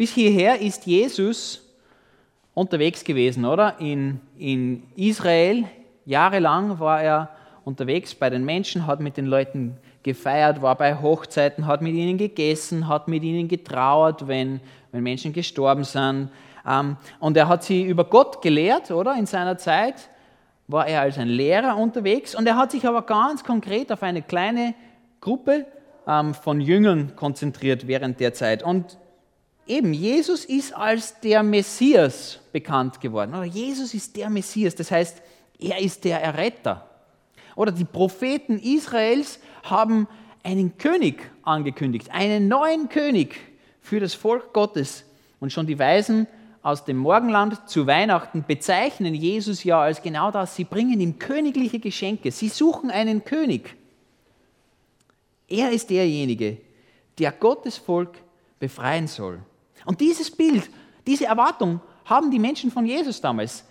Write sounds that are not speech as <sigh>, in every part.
bis hierher ist Jesus unterwegs gewesen, oder? In, in Israel, jahrelang war er unterwegs bei den Menschen, hat mit den Leuten gefeiert, war bei Hochzeiten, hat mit ihnen gegessen, hat mit ihnen getrauert, wenn, wenn Menschen gestorben sind. Ähm, und er hat sie über Gott gelehrt, oder? In seiner Zeit war er als ein Lehrer unterwegs und er hat sich aber ganz konkret auf eine kleine Gruppe ähm, von Jüngern konzentriert während der Zeit. Und eben, Jesus ist als der Messias bekannt geworden. Jesus ist der Messias, das heißt, er ist der Erretter. Oder die Propheten Israels haben einen König angekündigt, einen neuen König für das Volk Gottes. Und schon die Weisen aus dem Morgenland zu Weihnachten bezeichnen Jesus ja als genau das. Sie bringen ihm königliche Geschenke. Sie suchen einen König. Er ist derjenige, der Gottes Volk befreien soll. Und dieses Bild, diese Erwartung haben die Menschen von Jesus damals.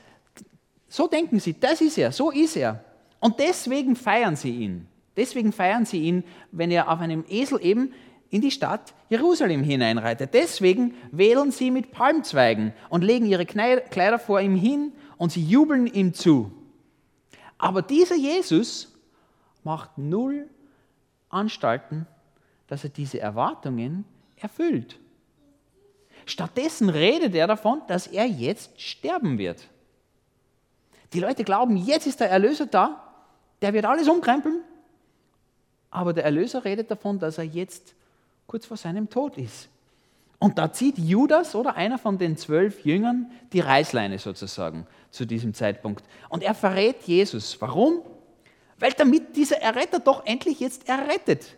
So denken sie, das ist er, so ist er. Und deswegen feiern sie ihn. Deswegen feiern sie ihn, wenn er auf einem Esel eben in die Stadt Jerusalem hineinreitet. Deswegen wählen sie mit Palmzweigen und legen ihre Kleider vor ihm hin und sie jubeln ihm zu. Aber dieser Jesus macht null Anstalten, dass er diese Erwartungen erfüllt. Stattdessen redet er davon, dass er jetzt sterben wird. Die Leute glauben, jetzt ist der Erlöser da, der wird alles umkrempeln, aber der Erlöser redet davon, dass er jetzt kurz vor seinem Tod ist. Und da zieht Judas oder einer von den zwölf Jüngern die Reißleine sozusagen zu diesem Zeitpunkt. Und er verrät Jesus. Warum? Weil damit dieser Erretter doch endlich jetzt errettet.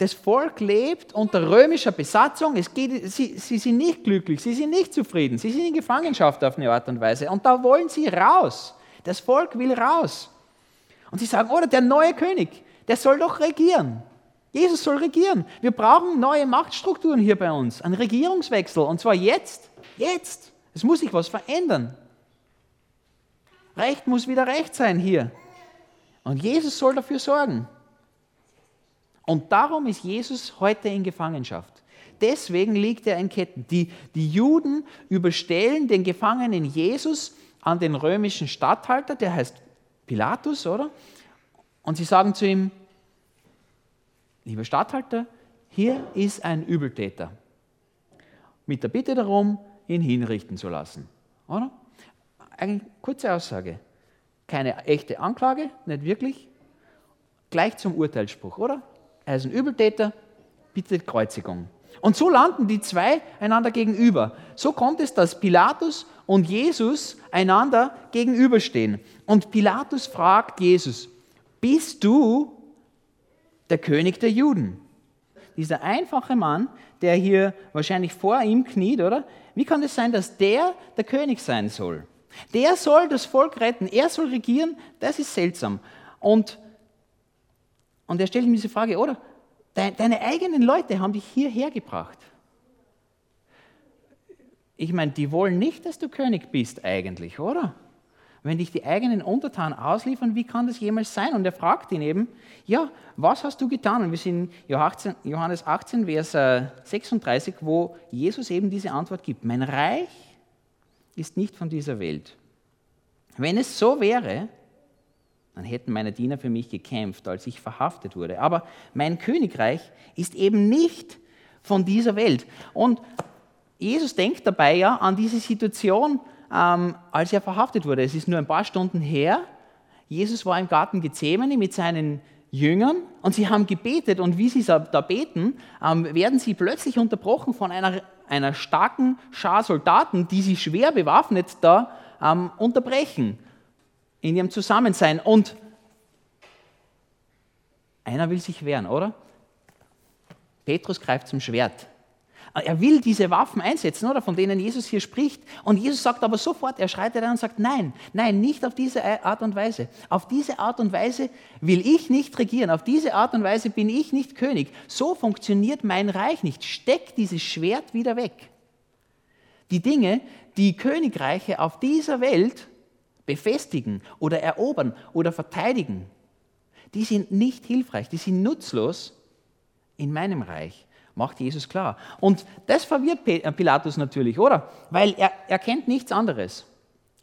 Das Volk lebt unter römischer Besatzung. Es geht, sie, sie sind nicht glücklich, sie sind nicht zufrieden, sie sind in Gefangenschaft auf eine Art und Weise. Und da wollen sie raus. Das Volk will raus. Und sie sagen, oder der neue König, der soll doch regieren. Jesus soll regieren. Wir brauchen neue Machtstrukturen hier bei uns, einen Regierungswechsel. Und zwar jetzt. Jetzt. Es muss sich was verändern. Recht muss wieder Recht sein hier. Und Jesus soll dafür sorgen. Und darum ist Jesus heute in Gefangenschaft. Deswegen liegt er in Ketten. Die, die Juden überstellen den Gefangenen Jesus an den römischen Statthalter, der heißt Pilatus, oder? Und sie sagen zu ihm, lieber Statthalter, hier ist ein Übeltäter. Mit der Bitte darum, ihn hinrichten zu lassen. Oder? Eine kurze Aussage. Keine echte Anklage, nicht wirklich. Gleich zum Urteilsspruch, oder? Er ist ein Übeltäter, bitte Kreuzigung. Und so landen die zwei einander gegenüber. So kommt es, dass Pilatus und Jesus einander gegenüberstehen. Und Pilatus fragt Jesus, bist du der König der Juden. Dieser einfache Mann, der hier wahrscheinlich vor ihm kniet, oder? Wie kann es sein, dass der der König sein soll? Der soll das Volk retten, er soll regieren, das ist seltsam. Und, und er stellt ihm diese Frage, oder? Deine eigenen Leute haben dich hierher gebracht. Ich meine, die wollen nicht, dass du König bist eigentlich, oder? Wenn dich die eigenen Untertanen ausliefern, wie kann das jemals sein? Und er fragt ihn eben, ja, was hast du getan? Und wir sind in Johannes 18, Vers 36, äh, wo Jesus eben diese Antwort gibt. Mein Reich ist nicht von dieser Welt. Wenn es so wäre, dann hätten meine Diener für mich gekämpft, als ich verhaftet wurde. Aber mein Königreich ist eben nicht von dieser Welt. Und Jesus denkt dabei ja an diese Situation, ähm, als er verhaftet wurde. Es ist nur ein paar Stunden her. Jesus war im Garten Gethsemane mit seinen Jüngern und sie haben gebetet und wie sie da beten, ähm, werden sie plötzlich unterbrochen von einer, einer starken Schar Soldaten, die sie schwer bewaffnet da ähm, unterbrechen in ihrem Zusammensein. Und einer will sich wehren, oder? Petrus greift zum Schwert. Er will diese Waffen einsetzen, oder von denen Jesus hier spricht. Und Jesus sagt aber sofort, er schreitet ein und sagt, nein, nein, nicht auf diese Art und Weise. Auf diese Art und Weise will ich nicht regieren. Auf diese Art und Weise bin ich nicht König. So funktioniert mein Reich nicht. Steck dieses Schwert wieder weg. Die Dinge, die Königreiche auf dieser Welt befestigen oder erobern oder verteidigen, die sind nicht hilfreich, die sind nutzlos in meinem Reich. Macht Jesus klar. Und das verwirrt äh, Pilatus natürlich, oder? Weil er, er kennt nichts anderes.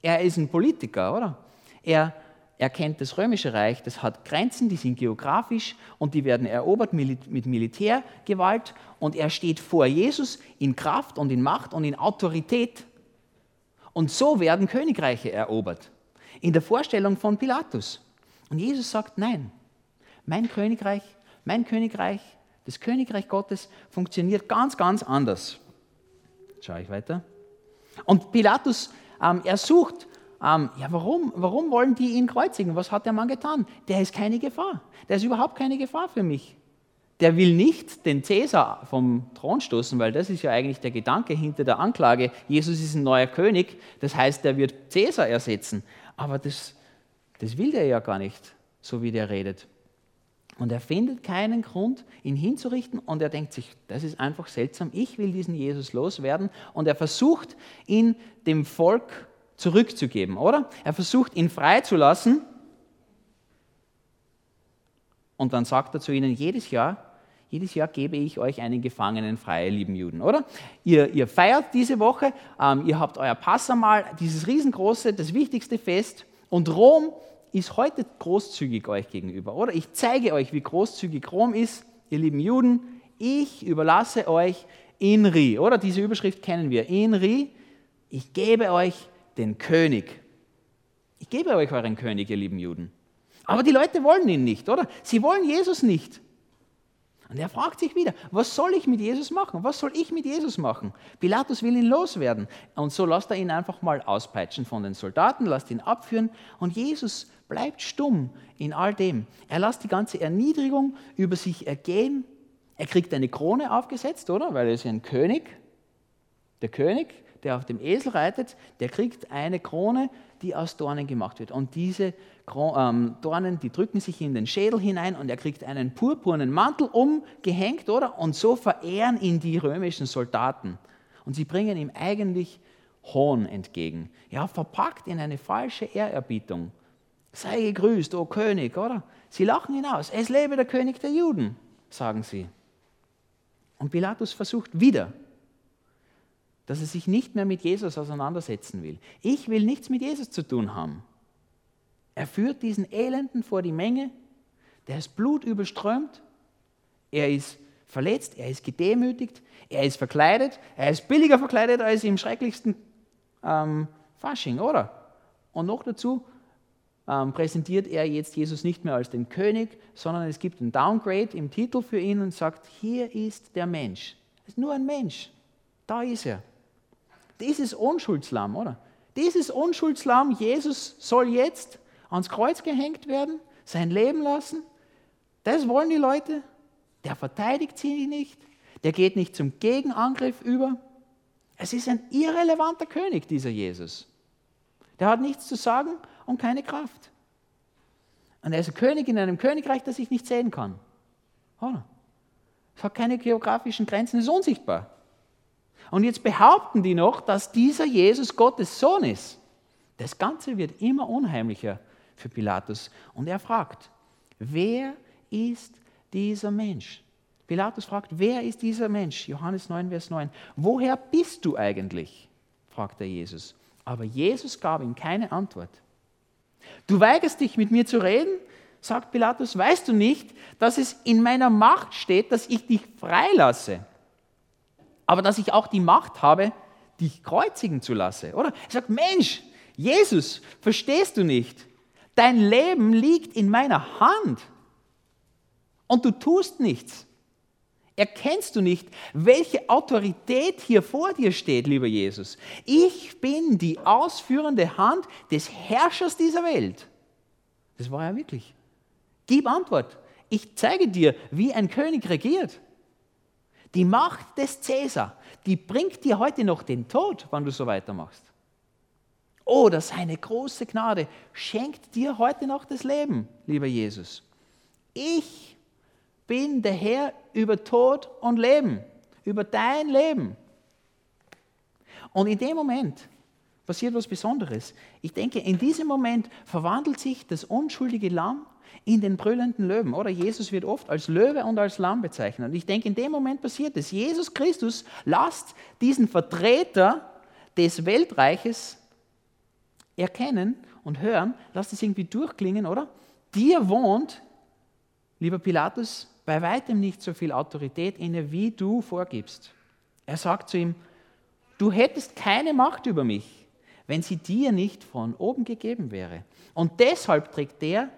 Er ist ein Politiker, oder? Er, er kennt das römische Reich, das hat Grenzen, die sind geografisch und die werden erobert mit Militärgewalt. Und er steht vor Jesus in Kraft und in Macht und in Autorität. Und so werden Königreiche erobert. In der Vorstellung von Pilatus. Und Jesus sagt, nein, mein Königreich, mein Königreich, das Königreich Gottes funktioniert ganz, ganz anders. Schaue ich weiter. Und Pilatus, ähm, er sucht, ähm, ja, warum, warum wollen die ihn kreuzigen? Was hat der Mann getan? Der ist keine Gefahr. Der ist überhaupt keine Gefahr für mich. Der will nicht den Cäsar vom Thron stoßen, weil das ist ja eigentlich der Gedanke hinter der Anklage. Jesus ist ein neuer König, das heißt, er wird Cäsar ersetzen. Aber das, das will der ja gar nicht, so wie der redet. Und er findet keinen Grund, ihn hinzurichten und er denkt sich, das ist einfach seltsam, ich will diesen Jesus loswerden und er versucht, ihn dem Volk zurückzugeben, oder? Er versucht, ihn freizulassen und dann sagt er zu ihnen, jedes Jahr, jedes Jahr gebe ich euch einen Gefangenen frei, lieben Juden, oder? Ihr, ihr feiert diese Woche, ähm, ihr habt euer Passamal, dieses riesengroße, das wichtigste Fest und Rom ist heute großzügig euch gegenüber, oder? Ich zeige euch, wie großzügig Rom ist, ihr lieben Juden. Ich überlasse euch Inri, oder? Diese Überschrift kennen wir. Inri, ich gebe euch den König. Ich gebe euch euren König, ihr lieben Juden. Aber die Leute wollen ihn nicht, oder? Sie wollen Jesus nicht. Und er fragt sich wieder, was soll ich mit Jesus machen? Was soll ich mit Jesus machen? Pilatus will ihn loswerden. Und so lässt er ihn einfach mal auspeitschen von den Soldaten, lässt ihn abführen. Und Jesus bleibt stumm in all dem. Er lässt die ganze Erniedrigung über sich ergehen. Er kriegt eine Krone aufgesetzt, oder? Weil er ist ja ein König. Der König, der auf dem Esel reitet, der kriegt eine Krone, die aus Dornen gemacht wird. Und diese Dornen, die drücken sich in den Schädel hinein und er kriegt einen purpurnen Mantel umgehängt, oder? Und so verehren ihn die römischen Soldaten. Und sie bringen ihm eigentlich Hohn entgegen. Ja, verpackt in eine falsche Ehrerbietung. Sei gegrüßt, o König, oder? Sie lachen hinaus. Es lebe der König der Juden, sagen sie. Und Pilatus versucht wieder, dass er sich nicht mehr mit Jesus auseinandersetzen will. Ich will nichts mit Jesus zu tun haben. Er führt diesen Elenden vor die Menge, der ist blutüberströmt, er ist verletzt, er ist gedemütigt, er ist verkleidet, er ist billiger verkleidet als im schrecklichsten ähm, Fasching, oder? Und noch dazu ähm, präsentiert er jetzt Jesus nicht mehr als den König, sondern es gibt ein Downgrade im Titel für ihn und sagt, hier ist der Mensch. Es ist nur ein Mensch. Da ist er. Dieses Unschuldslamm, oder? Dieses Unschuldslamm, Jesus soll jetzt ans Kreuz gehängt werden, sein Leben lassen. Das wollen die Leute. Der verteidigt sie nicht. Der geht nicht zum Gegenangriff über. Es ist ein irrelevanter König, dieser Jesus. Der hat nichts zu sagen und keine Kraft. Und er ist ein König in einem Königreich, das ich nicht sehen kann. Es hat keine geografischen Grenzen, ist unsichtbar. Und jetzt behaupten die noch, dass dieser Jesus Gottes Sohn ist. Das Ganze wird immer unheimlicher für Pilatus. Und er fragt, wer ist dieser Mensch? Pilatus fragt, wer ist dieser Mensch? Johannes 9, Vers 9. Woher bist du eigentlich? fragt er Jesus. Aber Jesus gab ihm keine Antwort. Du weigerst dich mit mir zu reden, sagt Pilatus, weißt du nicht, dass es in meiner Macht steht, dass ich dich freilasse, aber dass ich auch die Macht habe, dich kreuzigen zu lassen, oder? Er sagt, Mensch, Jesus, verstehst du nicht? Dein Leben liegt in meiner Hand und du tust nichts. Erkennst du nicht, welche Autorität hier vor dir steht, lieber Jesus? Ich bin die ausführende Hand des Herrschers dieser Welt. Das war er wirklich. Gib Antwort. Ich zeige dir, wie ein König regiert. Die Macht des Cäsar, die bringt dir heute noch den Tod, wenn du so weitermachst. Oder seine große Gnade schenkt dir heute noch das Leben, lieber Jesus. Ich bin der Herr über Tod und Leben, über dein Leben. Und in dem Moment, passiert was Besonderes. Ich denke, in diesem Moment verwandelt sich das unschuldige Lamm in den brüllenden Löwen. Oder Jesus wird oft als Löwe und als Lamm bezeichnet. Und ich denke, in dem Moment passiert es. Jesus Christus lasst diesen Vertreter des Weltreiches erkennen und hören, lasst es irgendwie durchklingen, oder? Dir wohnt, lieber Pilatus, bei weitem nicht so viel Autorität inne, wie du vorgibst. Er sagt zu ihm, du hättest keine Macht über mich, wenn sie dir nicht von oben gegeben wäre. Und deshalb trägt der,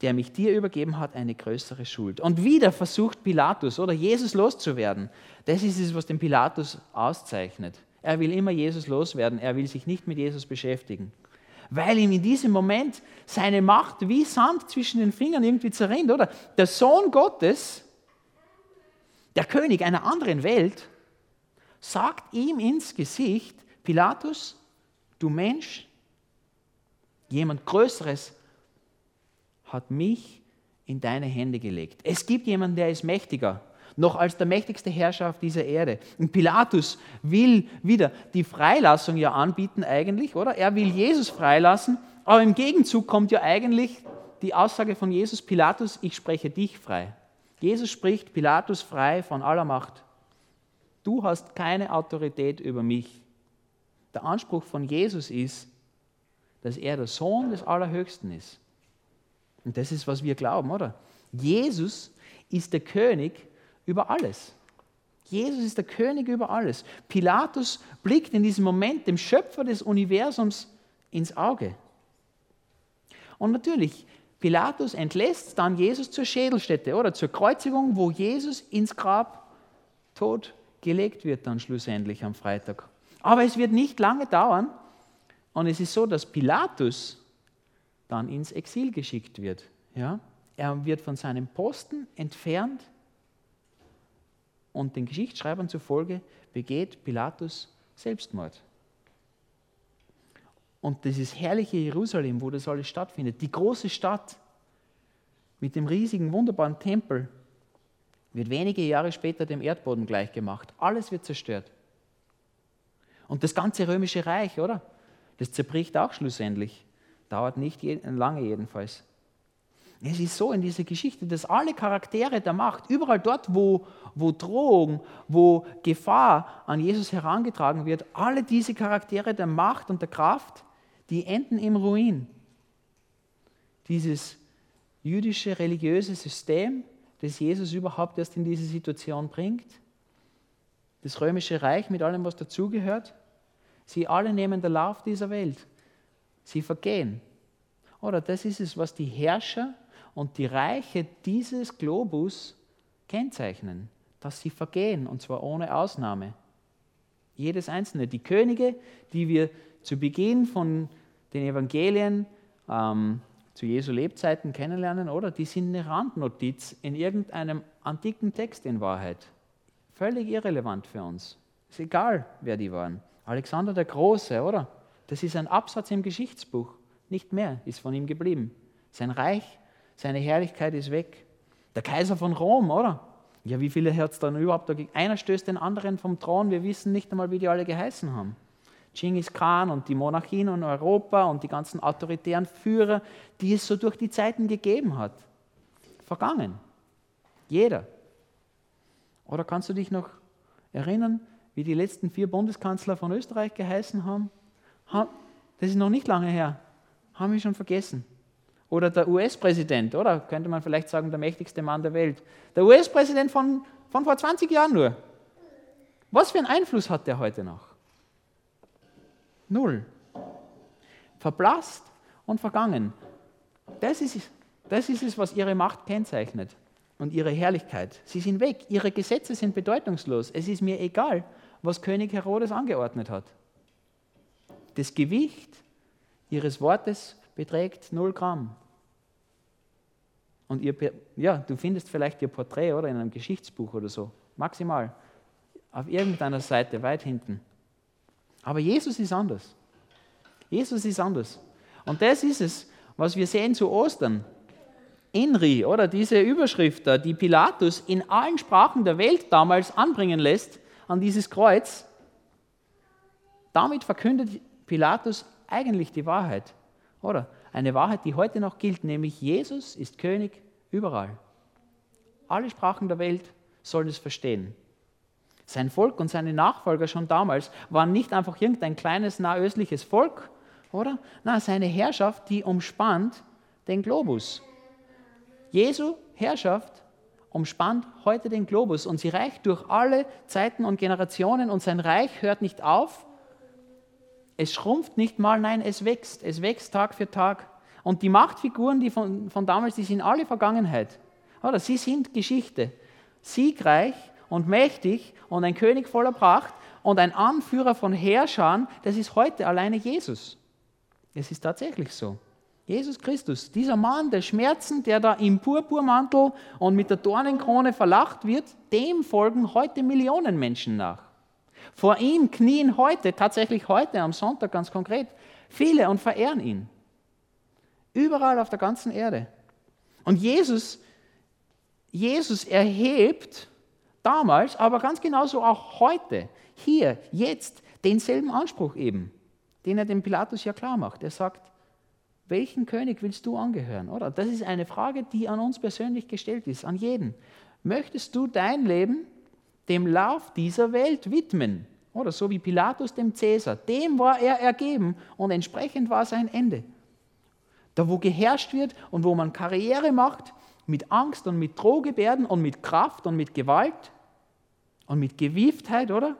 der mich dir übergeben hat, eine größere Schuld. Und wieder versucht Pilatus oder Jesus loszuwerden. Das ist es, was den Pilatus auszeichnet. Er will immer Jesus loswerden, er will sich nicht mit Jesus beschäftigen. Weil ihm in diesem Moment seine Macht wie Sand zwischen den Fingern irgendwie zerrinnt, oder? Der Sohn Gottes, der König einer anderen Welt, sagt ihm ins Gesicht, Pilatus, du Mensch, jemand Größeres hat mich in deine Hände gelegt. Es gibt jemanden, der ist mächtiger, noch als der mächtigste Herrscher auf dieser Erde. Und Pilatus will wieder die Freilassung ja anbieten eigentlich, oder? Er will Jesus freilassen, aber im Gegenzug kommt ja eigentlich die Aussage von Jesus, Pilatus, ich spreche dich frei. Jesus spricht Pilatus frei von aller Macht. Du hast keine Autorität über mich. Der Anspruch von Jesus ist, dass er der Sohn des Allerhöchsten ist. Und das ist, was wir glauben, oder? Jesus ist der König über alles. Jesus ist der König über alles. Pilatus blickt in diesem Moment dem Schöpfer des Universums ins Auge. Und natürlich, Pilatus entlässt dann Jesus zur Schädelstätte oder zur Kreuzigung, wo Jesus ins Grab tot gelegt wird, dann schlussendlich am Freitag. Aber es wird nicht lange dauern und es ist so, dass Pilatus dann ins Exil geschickt wird. Ja? Er wird von seinem Posten entfernt und den Geschichtsschreibern zufolge begeht Pilatus Selbstmord. Und dieses herrliche Jerusalem, wo das alles stattfindet, die große Stadt mit dem riesigen, wunderbaren Tempel, wird wenige Jahre später dem Erdboden gleichgemacht. Alles wird zerstört. Und das ganze römische Reich, oder? Das zerbricht auch schlussendlich. Dauert nicht lange jedenfalls. Es ist so in dieser Geschichte, dass alle Charaktere der Macht, überall dort, wo, wo Drohung, wo Gefahr an Jesus herangetragen wird, alle diese Charaktere der Macht und der Kraft, die enden im Ruin. Dieses jüdische religiöse System, das Jesus überhaupt erst in diese Situation bringt, das römische Reich mit allem, was dazugehört, sie alle nehmen der Lauf dieser Welt. Sie vergehen. Oder das ist es, was die Herrscher und die Reiche dieses Globus kennzeichnen, dass sie vergehen, und zwar ohne Ausnahme. Jedes einzelne. Die Könige, die wir zu Beginn von den Evangelien ähm, zu Jesu Lebzeiten kennenlernen, oder? Die sind eine Randnotiz in irgendeinem antiken Text in Wahrheit. Völlig irrelevant für uns. Ist egal, wer die waren. Alexander der Große, oder? Das ist ein Absatz im Geschichtsbuch. Nicht mehr ist von ihm geblieben. Sein Reich, seine Herrlichkeit ist weg. Der Kaiser von Rom, oder? Ja, wie viele hat es dann überhaupt dagegen? Einer stößt den anderen vom Thron. Wir wissen nicht einmal, wie die alle geheißen haben. Genghis Khan und die Monarchien in Europa und die ganzen autoritären Führer, die es so durch die Zeiten gegeben hat. Vergangen. Jeder. Oder kannst du dich noch erinnern, wie die letzten vier Bundeskanzler von Österreich geheißen haben? Das ist noch nicht lange her. Haben wir schon vergessen. Oder der US-Präsident, oder? Könnte man vielleicht sagen, der mächtigste Mann der Welt. Der US-Präsident von, von vor 20 Jahren nur. Was für einen Einfluss hat der heute noch? Null. Verblasst und vergangen. Das ist, das ist es, was ihre Macht kennzeichnet und ihre Herrlichkeit. Sie sind weg. Ihre Gesetze sind bedeutungslos. Es ist mir egal, was König Herodes angeordnet hat. Das Gewicht ihres Wortes beträgt 0 Gramm. Und ihr, ja, du findest vielleicht ihr Porträt oder in einem Geschichtsbuch oder so, maximal, auf irgendeiner Seite weit hinten. Aber Jesus ist anders. Jesus ist anders. Und das ist es, was wir sehen zu Ostern. Inri, oder diese Überschrift da, die Pilatus in allen Sprachen der Welt damals anbringen lässt an dieses Kreuz, damit verkündet Pilatus eigentlich die Wahrheit, oder? Eine Wahrheit, die heute noch gilt, nämlich Jesus ist König überall. Alle Sprachen der Welt sollen es verstehen. Sein Volk und seine Nachfolger schon damals waren nicht einfach irgendein kleines nahöstliches Volk, oder? Na, seine Herrschaft, die umspannt den Globus. Jesu Herrschaft umspannt heute den Globus und sie reicht durch alle Zeiten und Generationen und sein Reich hört nicht auf. Es schrumpft nicht mal, nein, es wächst. Es wächst Tag für Tag. Und die Machtfiguren, die von, von damals, die sind alle Vergangenheit. Oder sie sind Geschichte. Siegreich und mächtig und ein König voller Pracht und ein Anführer von Herrschern, das ist heute alleine Jesus. Es ist tatsächlich so. Jesus Christus, dieser Mann der Schmerzen, der da im Purpurmantel und mit der Dornenkrone verlacht wird, dem folgen heute Millionen Menschen nach. Vor ihm knien heute, tatsächlich heute am Sonntag ganz konkret, viele und verehren ihn. Überall auf der ganzen Erde. Und Jesus, Jesus erhebt damals, aber ganz genauso auch heute, hier, jetzt, denselben Anspruch eben, den er dem Pilatus ja klar macht. Er sagt, welchen König willst du angehören? Oder? Das ist eine Frage, die an uns persönlich gestellt ist, an jeden. Möchtest du dein Leben dem Lauf dieser Welt widmen? Oder so wie Pilatus dem Cäsar. Dem war er ergeben und entsprechend war sein Ende. Da, wo geherrscht wird und wo man Karriere macht, mit Angst und mit Drohgebärden und mit Kraft und mit Gewalt und mit Gewieftheit, oder?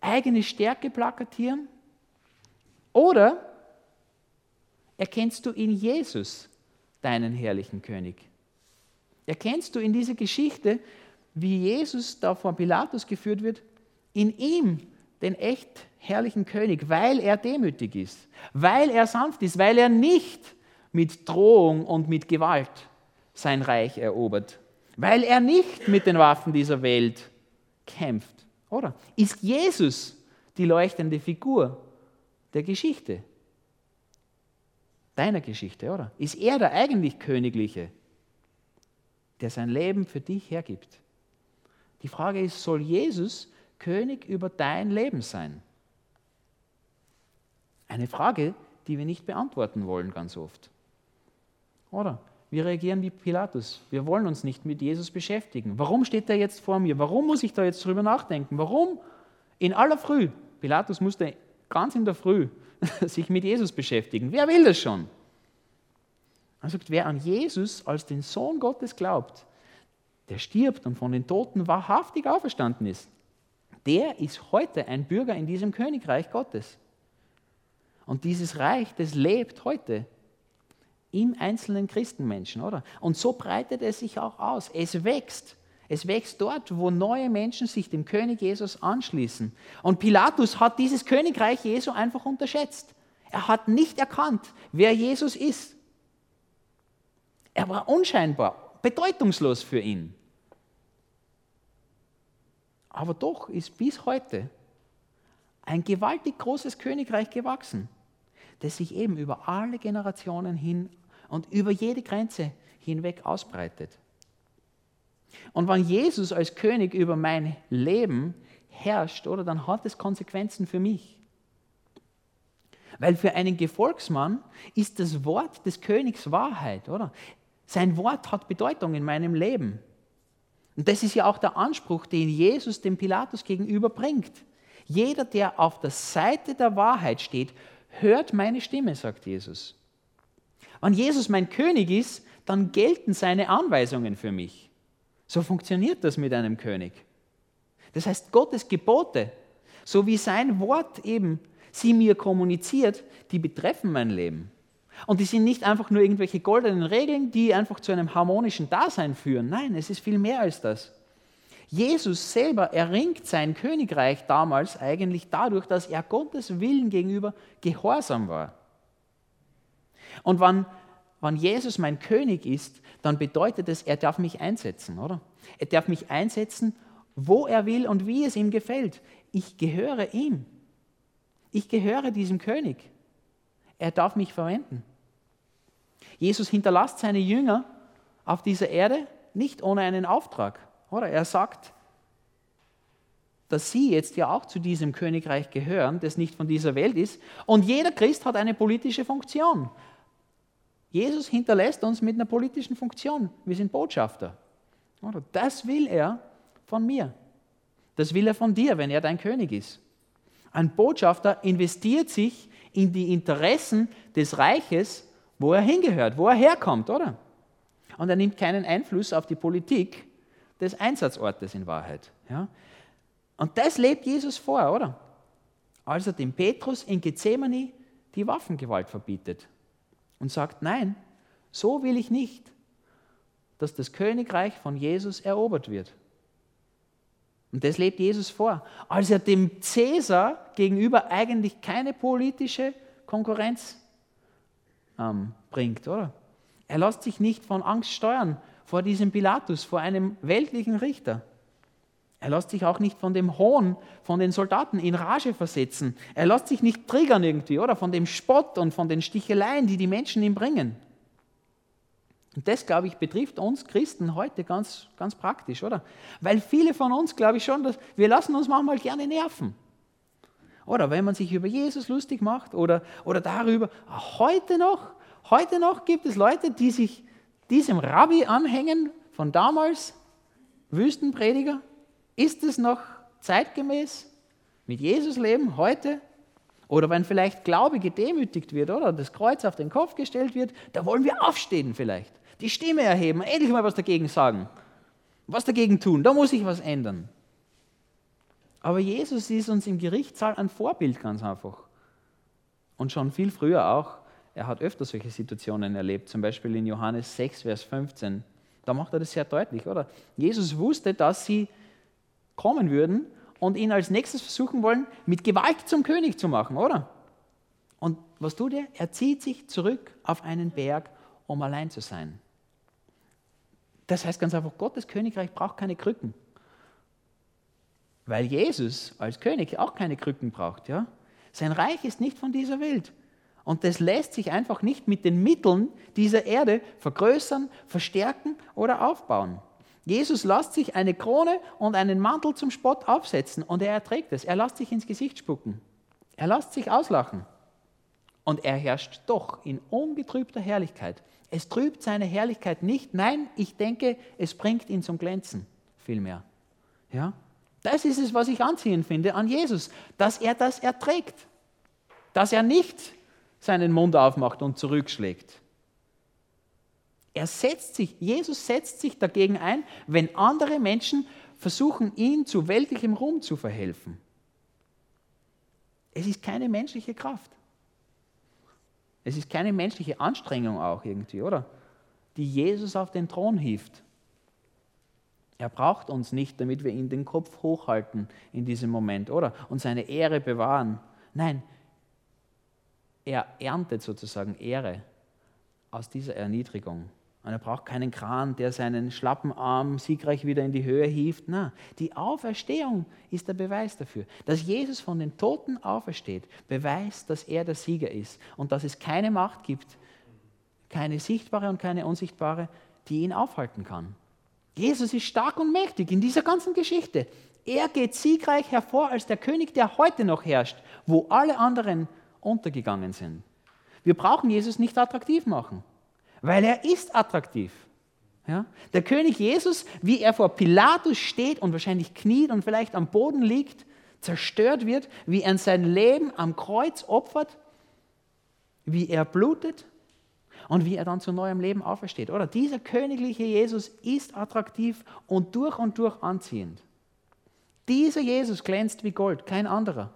Eigene Stärke plakatieren. Oder erkennst du in Jesus deinen herrlichen König? Erkennst du in dieser Geschichte, wie Jesus da vor Pilatus geführt wird, in ihm den echt herrlichen König, weil er demütig ist, weil er sanft ist, weil er nicht mit Drohung und mit Gewalt sein Reich erobert, weil er nicht mit den Waffen dieser Welt kämpft, oder? Ist Jesus die leuchtende Figur der Geschichte? deiner Geschichte, oder? Ist er der eigentlich Königliche, der sein Leben für dich hergibt? Die Frage ist, soll Jesus König über dein Leben sein? Eine Frage, die wir nicht beantworten wollen ganz oft. Oder? Wir reagieren wie Pilatus. Wir wollen uns nicht mit Jesus beschäftigen. Warum steht er jetzt vor mir? Warum muss ich da jetzt drüber nachdenken? Warum? In aller Früh. Pilatus musste ganz in der Früh <laughs> sich mit Jesus beschäftigen. Wer will das schon? Er sagt, wer an Jesus als den Sohn Gottes glaubt, der stirbt und von den Toten wahrhaftig auferstanden ist, der ist heute ein Bürger in diesem Königreich Gottes. Und dieses Reich, das lebt heute im einzelnen Christenmenschen, oder? Und so breitet es sich auch aus. Es wächst. Es wächst dort, wo neue Menschen sich dem König Jesus anschließen. Und Pilatus hat dieses Königreich Jesu einfach unterschätzt. Er hat nicht erkannt, wer Jesus ist. Er war unscheinbar, bedeutungslos für ihn. Aber doch ist bis heute ein gewaltig großes Königreich gewachsen, das sich eben über alle Generationen hin und über jede Grenze hinweg ausbreitet. Und wenn Jesus als König über mein Leben herrscht, oder, dann hat es Konsequenzen für mich. Weil für einen Gefolgsmann ist das Wort des Königs Wahrheit, oder? Sein Wort hat Bedeutung in meinem Leben. Und das ist ja auch der Anspruch, den Jesus dem Pilatus gegenüber bringt. Jeder, der auf der Seite der Wahrheit steht, hört meine Stimme, sagt Jesus. Wenn Jesus mein König ist, dann gelten seine Anweisungen für mich. So funktioniert das mit einem König. Das heißt, Gottes Gebote, so wie sein Wort eben sie mir kommuniziert, die betreffen mein Leben. Und die sind nicht einfach nur irgendwelche goldenen Regeln, die einfach zu einem harmonischen Dasein führen. Nein, es ist viel mehr als das. Jesus selber erringt sein Königreich damals eigentlich dadurch, dass er Gottes Willen gegenüber gehorsam war. Und wann wenn Jesus mein König ist, dann bedeutet es, er darf mich einsetzen, oder? Er darf mich einsetzen, wo er will und wie es ihm gefällt. Ich gehöre ihm. Ich gehöre diesem König. Er darf mich verwenden. Jesus hinterlässt seine Jünger auf dieser Erde nicht ohne einen Auftrag, oder? Er sagt, dass sie jetzt ja auch zu diesem Königreich gehören, das nicht von dieser Welt ist. Und jeder Christ hat eine politische Funktion. Jesus hinterlässt uns mit einer politischen Funktion. Wir sind Botschafter. Das will er von mir. Das will er von dir, wenn er dein König ist. Ein Botschafter investiert sich in die Interessen des Reiches, wo er hingehört, wo er herkommt, oder? Und er nimmt keinen Einfluss auf die Politik des Einsatzortes in Wahrheit. Ja? Und das lebt Jesus vor, oder? Als er dem Petrus in Gethsemane die Waffengewalt verbietet und sagt, nein, so will ich nicht, dass das Königreich von Jesus erobert wird. Und das lebt Jesus vor, als er dem Cäsar gegenüber eigentlich keine politische Konkurrenz ähm, bringt, oder? Er lässt sich nicht von Angst steuern vor diesem Pilatus, vor einem weltlichen Richter. Er lässt sich auch nicht von dem Hohn von den Soldaten in Rage versetzen. Er lässt sich nicht triggern irgendwie, oder? Von dem Spott und von den Sticheleien, die die Menschen ihm bringen. Und das, glaube ich, betrifft uns Christen heute ganz, ganz praktisch, oder? Weil viele von uns, glaube ich schon, dass wir lassen uns manchmal gerne nerven. Oder wenn man sich über Jesus lustig macht oder, oder darüber, heute noch, heute noch gibt es Leute, die sich diesem Rabbi anhängen von damals, Wüstenprediger, ist es noch zeitgemäß mit Jesus leben heute? Oder wenn vielleicht Glaube gedemütigt wird oder das Kreuz auf den Kopf gestellt wird, da wollen wir aufstehen vielleicht, die Stimme erheben, endlich mal was dagegen sagen, was dagegen tun, da muss sich was ändern. Aber Jesus ist uns im Gerichtssaal ein Vorbild ganz einfach. Und schon viel früher auch. Er hat öfter solche Situationen erlebt, zum Beispiel in Johannes 6, Vers 15. Da macht er das sehr deutlich, oder? Jesus wusste, dass sie kommen würden und ihn als nächstes versuchen wollen, mit Gewalt zum König zu machen, oder? Und was tut er? Er zieht sich zurück auf einen Berg, um allein zu sein. Das heißt ganz einfach, Gottes Königreich braucht keine Krücken. Weil Jesus als König auch keine Krücken braucht. Ja? Sein Reich ist nicht von dieser Welt. Und das lässt sich einfach nicht mit den Mitteln dieser Erde vergrößern, verstärken oder aufbauen. Jesus lässt sich eine Krone und einen Mantel zum Spott aufsetzen und er erträgt es. Er lässt sich ins Gesicht spucken. Er lässt sich auslachen. Und er herrscht doch in ungetrübter Herrlichkeit. Es trübt seine Herrlichkeit nicht. Nein, ich denke, es bringt ihn zum Glänzen vielmehr. Ja? Das ist es, was ich anziehend finde an Jesus, dass er das erträgt. Dass er nicht seinen Mund aufmacht und zurückschlägt. Er setzt sich, Jesus setzt sich dagegen ein, wenn andere Menschen versuchen, ihn zu weltlichem Ruhm zu verhelfen. Es ist keine menschliche Kraft. Es ist keine menschliche Anstrengung auch irgendwie, oder? Die Jesus auf den Thron hieft. Er braucht uns nicht, damit wir ihn den Kopf hochhalten in diesem Moment, oder? Und seine Ehre bewahren. Nein, er erntet sozusagen Ehre aus dieser Erniedrigung. Und er braucht keinen Kran, der seinen schlappen Arm siegreich wieder in die Höhe hieft. Na, die Auferstehung ist der Beweis dafür. Dass Jesus von den Toten aufersteht, beweist, dass er der Sieger ist und dass es keine Macht gibt, keine sichtbare und keine unsichtbare, die ihn aufhalten kann. Jesus ist stark und mächtig in dieser ganzen Geschichte. Er geht siegreich hervor als der König, der heute noch herrscht, wo alle anderen untergegangen sind. Wir brauchen Jesus nicht attraktiv machen weil er ist attraktiv. Ja? Der König Jesus, wie er vor Pilatus steht und wahrscheinlich kniet und vielleicht am Boden liegt, zerstört wird, wie er sein Leben am Kreuz opfert, wie er blutet und wie er dann zu neuem Leben aufersteht. Oder dieser königliche Jesus ist attraktiv und durch und durch anziehend. Dieser Jesus glänzt wie Gold, kein anderer.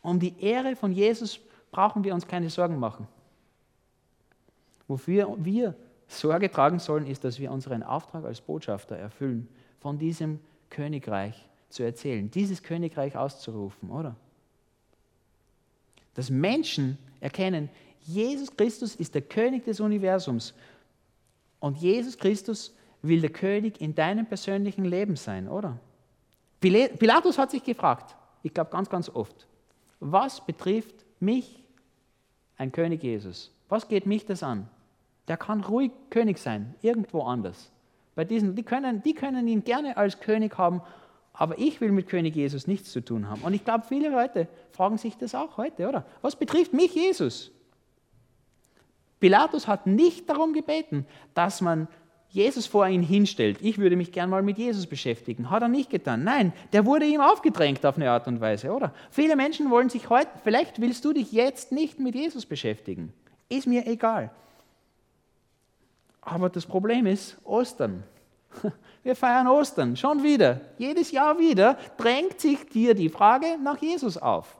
Um die Ehre von Jesus brauchen wir uns keine Sorgen machen. Wofür wir Sorge tragen sollen, ist, dass wir unseren Auftrag als Botschafter erfüllen, von diesem Königreich zu erzählen, dieses Königreich auszurufen, oder? Dass Menschen erkennen, Jesus Christus ist der König des Universums und Jesus Christus will der König in deinem persönlichen Leben sein, oder? Pilatus hat sich gefragt, ich glaube ganz, ganz oft, was betrifft mich, ein König Jesus? Was geht mich das an? Der kann ruhig König sein, irgendwo anders. Bei diesen, die können, die können ihn gerne als König haben, Aber ich will mit König Jesus nichts zu tun haben. Und ich glaube, viele Leute fragen sich das auch heute, oder? Was betrifft mich Jesus? Pilatus hat nicht darum gebeten, dass man Jesus vor ihn hinstellt. Ich würde mich gern mal mit Jesus beschäftigen. Hat er nicht getan. Nein, der wurde ihm aufgedrängt auf eine Art und Weise, oder? Viele Menschen wollen sich heute, vielleicht willst du dich jetzt nicht mit Jesus beschäftigen. Ist mir egal. Aber das Problem ist Ostern. <laughs> Wir feiern Ostern, schon wieder. Jedes Jahr wieder drängt sich dir die Frage nach Jesus auf.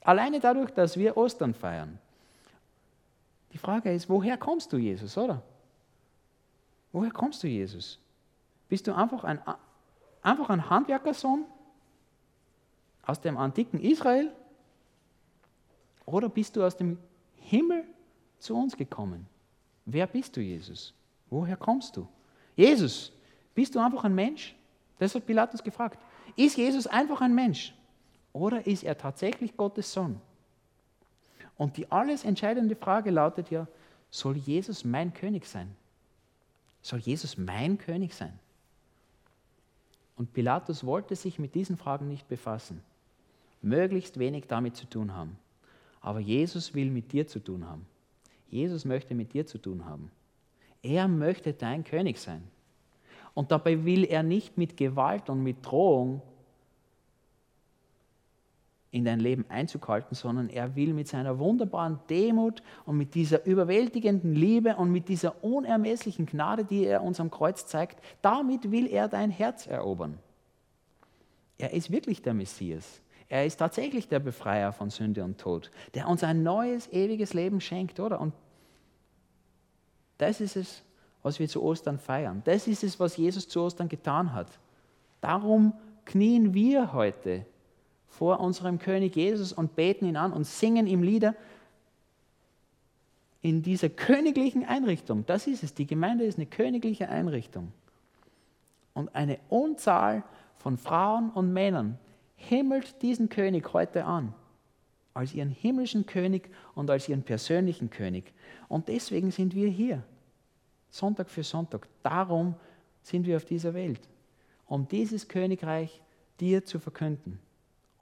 Alleine dadurch, dass wir Ostern feiern. Die Frage ist, woher kommst du, Jesus, oder? Woher kommst du, Jesus? Bist du einfach ein, einfach ein Handwerkersohn aus dem antiken Israel? Oder bist du aus dem Himmel zu uns gekommen? Wer bist du, Jesus? Woher kommst du? Jesus, bist du einfach ein Mensch? Das hat Pilatus gefragt. Ist Jesus einfach ein Mensch? Oder ist er tatsächlich Gottes Sohn? Und die alles entscheidende Frage lautet ja, soll Jesus mein König sein? Soll Jesus mein König sein? Und Pilatus wollte sich mit diesen Fragen nicht befassen, möglichst wenig damit zu tun haben. Aber Jesus will mit dir zu tun haben. Jesus möchte mit dir zu tun haben. Er möchte dein König sein. Und dabei will er nicht mit Gewalt und mit Drohung in dein Leben Einzug halten, sondern er will mit seiner wunderbaren Demut und mit dieser überwältigenden Liebe und mit dieser unermesslichen Gnade, die er uns am Kreuz zeigt, damit will er dein Herz erobern. Er ist wirklich der Messias. Er ist tatsächlich der Befreier von Sünde und Tod, der uns ein neues, ewiges Leben schenkt, oder? Und das ist es, was wir zu Ostern feiern. Das ist es, was Jesus zu Ostern getan hat. Darum knien wir heute vor unserem König Jesus und beten ihn an und singen ihm Lieder in dieser königlichen Einrichtung. Das ist es. Die Gemeinde ist eine königliche Einrichtung. Und eine Unzahl von Frauen und Männern himmelt diesen König heute an. Als ihren himmlischen König und als ihren persönlichen König. Und deswegen sind wir hier. Sonntag für Sonntag. Darum sind wir auf dieser Welt. Um dieses Königreich dir zu verkünden.